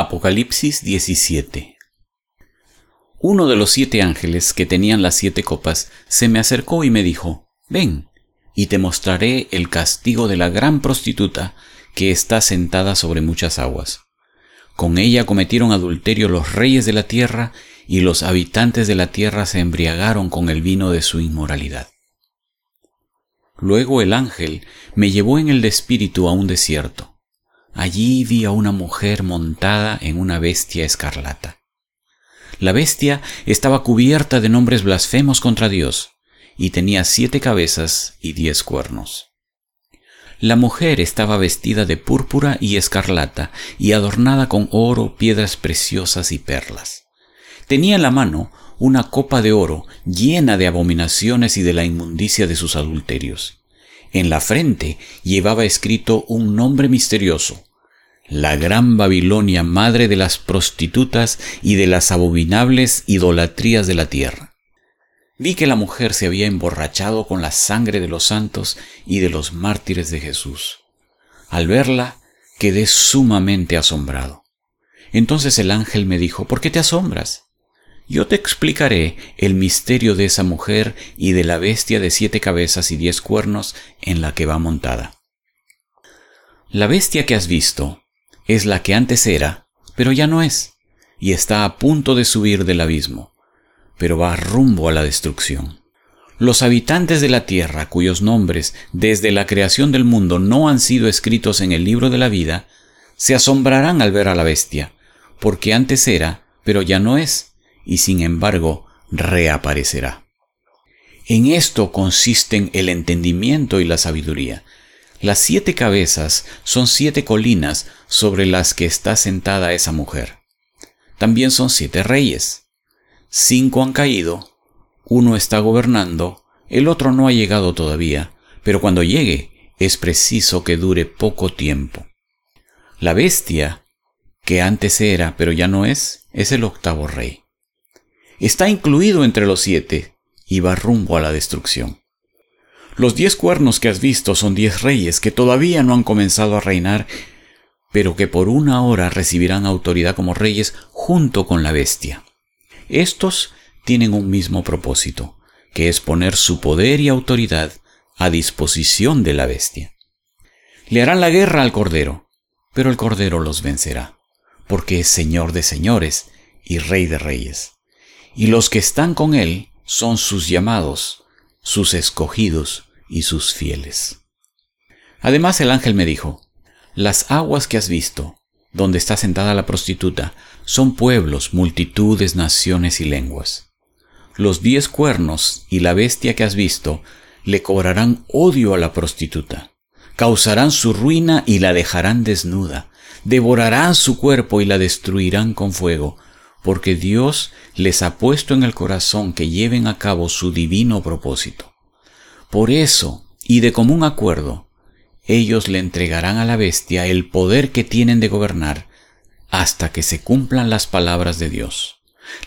Apocalipsis 17 Uno de los siete ángeles que tenían las siete copas se me acercó y me dijo, Ven, y te mostraré el castigo de la gran prostituta que está sentada sobre muchas aguas. Con ella cometieron adulterio los reyes de la tierra, y los habitantes de la tierra se embriagaron con el vino de su inmoralidad. Luego el ángel me llevó en el espíritu a un desierto Allí vi a una mujer montada en una bestia escarlata. La bestia estaba cubierta de nombres blasfemos contra Dios, y tenía siete cabezas y diez cuernos. La mujer estaba vestida de púrpura y escarlata, y adornada con oro, piedras preciosas y perlas. Tenía en la mano una copa de oro llena de abominaciones y de la inmundicia de sus adulterios. En la frente llevaba escrito un nombre misterioso, la gran Babilonia, madre de las prostitutas y de las abominables idolatrías de la tierra. Vi que la mujer se había emborrachado con la sangre de los santos y de los mártires de Jesús. Al verla, quedé sumamente asombrado. Entonces el ángel me dijo, ¿por qué te asombras? Yo te explicaré el misterio de esa mujer y de la bestia de siete cabezas y diez cuernos en la que va montada. La bestia que has visto es la que antes era, pero ya no es, y está a punto de subir del abismo, pero va rumbo a la destrucción. Los habitantes de la tierra, cuyos nombres desde la creación del mundo no han sido escritos en el libro de la vida, se asombrarán al ver a la bestia, porque antes era, pero ya no es, y sin embargo reaparecerá. En esto consisten el entendimiento y la sabiduría, las siete cabezas son siete colinas sobre las que está sentada esa mujer. También son siete reyes. Cinco han caído, uno está gobernando, el otro no ha llegado todavía, pero cuando llegue es preciso que dure poco tiempo. La bestia, que antes era pero ya no es, es el octavo rey. Está incluido entre los siete y va rumbo a la destrucción. Los diez cuernos que has visto son diez reyes que todavía no han comenzado a reinar, pero que por una hora recibirán autoridad como reyes junto con la bestia. Estos tienen un mismo propósito, que es poner su poder y autoridad a disposición de la bestia. Le harán la guerra al Cordero, pero el Cordero los vencerá, porque es Señor de señores y Rey de reyes. Y los que están con Él son sus llamados, sus escogidos, y sus fieles. Además el ángel me dijo, las aguas que has visto, donde está sentada la prostituta, son pueblos, multitudes, naciones y lenguas. Los diez cuernos y la bestia que has visto le cobrarán odio a la prostituta, causarán su ruina y la dejarán desnuda, devorarán su cuerpo y la destruirán con fuego, porque Dios les ha puesto en el corazón que lleven a cabo su divino propósito. Por eso, y de común acuerdo, ellos le entregarán a la bestia el poder que tienen de gobernar hasta que se cumplan las palabras de Dios.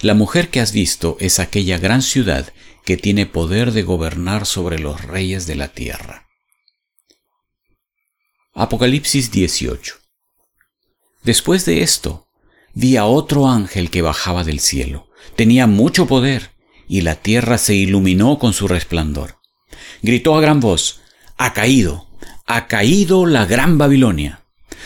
La mujer que has visto es aquella gran ciudad que tiene poder de gobernar sobre los reyes de la tierra. Apocalipsis 18 Después de esto, vi a otro ángel que bajaba del cielo. Tenía mucho poder, y la tierra se iluminó con su resplandor gritó a gran voz, ha caído, ha caído la gran Babilonia.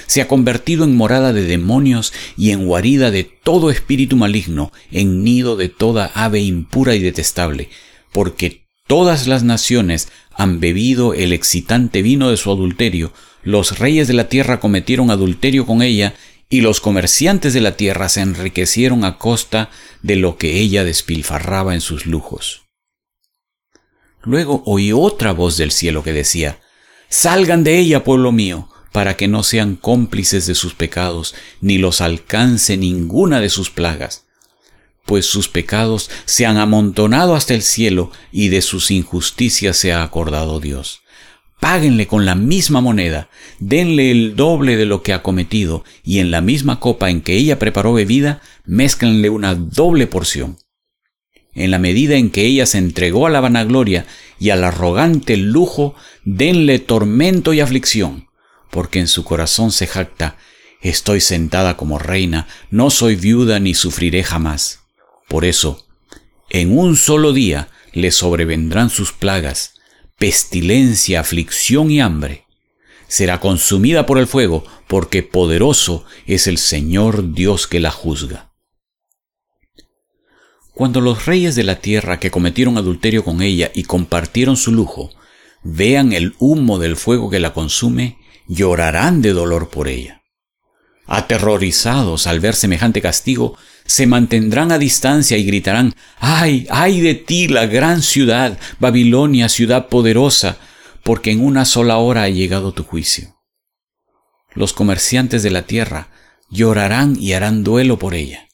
Se ha convertido en morada de demonios y en guarida de todo espíritu maligno, en nido de toda ave impura y detestable, porque todas las naciones han bebido el excitante vino de su adulterio, los reyes de la tierra cometieron adulterio con ella, y los comerciantes de la tierra se enriquecieron a costa de lo que ella despilfarraba en sus lujos. Luego oí otra voz del cielo que decía, Salgan de ella, pueblo mío, para que no sean cómplices de sus pecados, ni los alcance ninguna de sus plagas, pues sus pecados se han amontonado hasta el cielo, y de sus injusticias se ha acordado Dios. Páguenle con la misma moneda, denle el doble de lo que ha cometido, y en la misma copa en que ella preparó bebida, mézclenle una doble porción en la medida en que ella se entregó a la vanagloria y al arrogante lujo, denle tormento y aflicción, porque en su corazón se jacta, Estoy sentada como reina, no soy viuda ni sufriré jamás. Por eso, en un solo día le sobrevendrán sus plagas, pestilencia, aflicción y hambre. Será consumida por el fuego, porque poderoso es el Señor Dios que la juzga. Cuando los reyes de la tierra que cometieron adulterio con ella y compartieron su lujo, vean el humo del fuego que la consume, llorarán de dolor por ella. Aterrorizados al ver semejante castigo, se mantendrán a distancia y gritarán, ¡ay, ay de ti, la gran ciudad, Babilonia, ciudad poderosa, porque en una sola hora ha llegado tu juicio! Los comerciantes de la tierra llorarán y harán duelo por ella,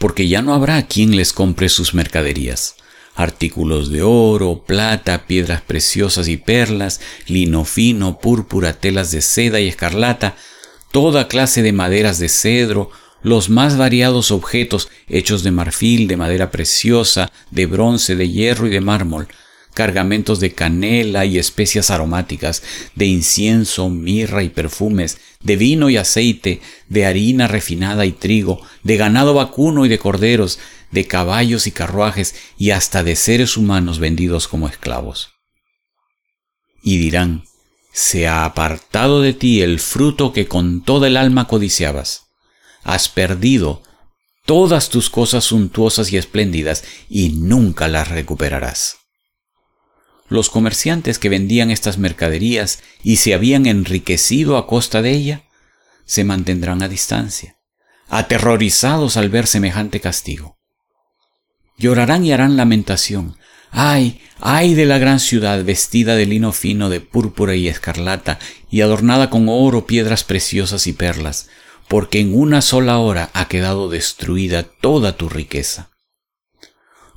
porque ya no habrá quien les compre sus mercaderías. Artículos de oro, plata, piedras preciosas y perlas, lino fino, púrpura, telas de seda y escarlata, toda clase de maderas de cedro, los más variados objetos hechos de marfil, de madera preciosa, de bronce, de hierro y de mármol, cargamentos de canela y especias aromáticas, de incienso, mirra y perfumes, de vino y aceite, de harina refinada y trigo, de ganado vacuno y de corderos, de caballos y carruajes y hasta de seres humanos vendidos como esclavos. Y dirán, se ha apartado de ti el fruto que con toda el alma codiciabas. Has perdido todas tus cosas suntuosas y espléndidas y nunca las recuperarás. Los comerciantes que vendían estas mercaderías y se habían enriquecido a costa de ella, se mantendrán a distancia, aterrorizados al ver semejante castigo. Llorarán y harán lamentación. Ay, ay de la gran ciudad vestida de lino fino de púrpura y escarlata y adornada con oro, piedras preciosas y perlas, porque en una sola hora ha quedado destruida toda tu riqueza.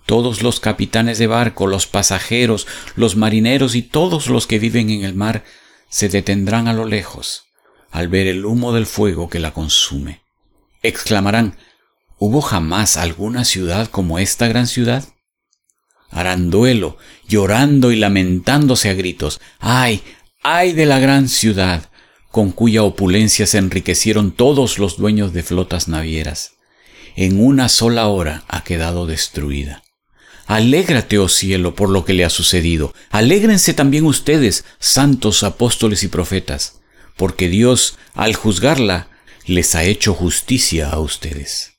Todos los capitanes de barco, los pasajeros, los marineros y todos los que viven en el mar se detendrán a lo lejos al ver el humo del fuego que la consume. Exclamarán, ¿Hubo jamás alguna ciudad como esta gran ciudad? Harán duelo, llorando y lamentándose a gritos. ¡Ay, ay de la gran ciudad! con cuya opulencia se enriquecieron todos los dueños de flotas navieras. En una sola hora ha quedado destruida. Alégrate, oh cielo, por lo que le ha sucedido. Alégrense también ustedes, santos apóstoles y profetas, porque Dios, al juzgarla, les ha hecho justicia a ustedes.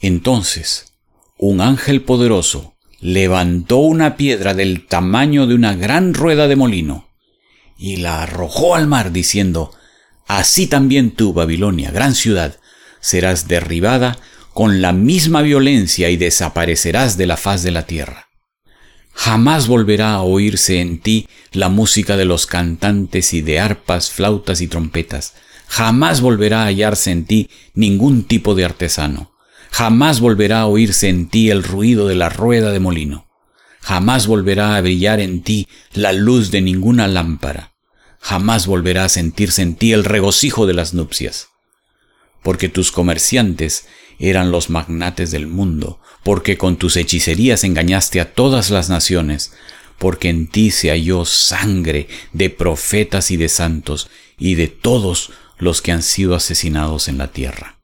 Entonces, un ángel poderoso levantó una piedra del tamaño de una gran rueda de molino y la arrojó al mar diciendo, Así también tú, Babilonia, gran ciudad, serás derribada con la misma violencia y desaparecerás de la faz de la tierra. Jamás volverá a oírse en ti la música de los cantantes y de arpas, flautas y trompetas. Jamás volverá a hallarse en ti ningún tipo de artesano Jamás volverá a oírse en ti el ruido de la rueda de molino. Jamás volverá a brillar en ti la luz de ninguna lámpara. Jamás volverá a sentirse en ti el regocijo de las nupcias. Porque tus comerciantes eran los magnates del mundo, porque con tus hechicerías engañaste a todas las naciones, porque en ti se halló sangre de profetas y de santos y de todos los que han sido asesinados en la tierra.